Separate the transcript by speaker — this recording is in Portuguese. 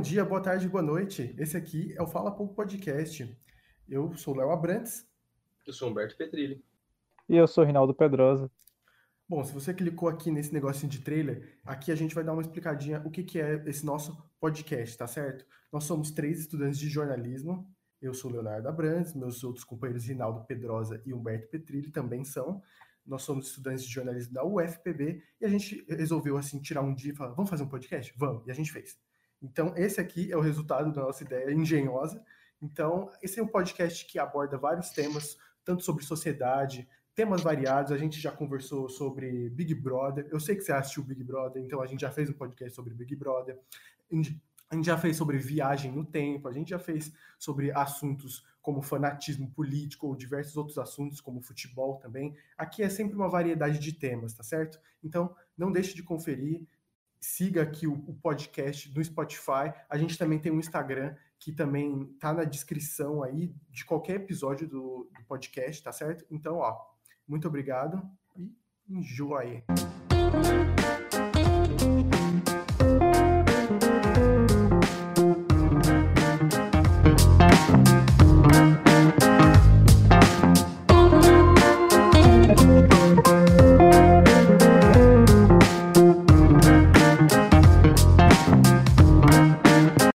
Speaker 1: dia, boa tarde, boa noite. Esse aqui é o Fala Pouco Podcast. Eu sou o Léo Abrantes.
Speaker 2: Eu sou Humberto Petrilli.
Speaker 3: E eu sou o Rinaldo Pedrosa.
Speaker 1: Bom, se você clicou aqui nesse negocinho de trailer, aqui a gente vai dar uma explicadinha o que, que é esse nosso podcast, tá certo? Nós somos três estudantes de jornalismo. Eu sou o Leonardo Abrantes, meus outros companheiros Rinaldo Pedrosa e Humberto Petrilli também são. Nós somos estudantes de jornalismo da UFPB e a gente resolveu assim tirar um dia e falar, vamos fazer um podcast? Vamos, e a gente fez. Então, esse aqui é o resultado da nossa ideia engenhosa. Então, esse é um podcast que aborda vários temas, tanto sobre sociedade, temas variados. A gente já conversou sobre Big Brother. Eu sei que você assistiu Big Brother, então a gente já fez um podcast sobre Big Brother. A gente já fez sobre viagem no tempo, a gente já fez sobre assuntos como fanatismo político ou diversos outros assuntos, como futebol também. Aqui é sempre uma variedade de temas, tá certo? Então, não deixe de conferir siga aqui o, o, podcast no Spotify. A gente também tem um Instagram que também tá na descrição aí de qualquer episódio do, do podcast, tá certo? Então, ó, muito obrigado e enjoy.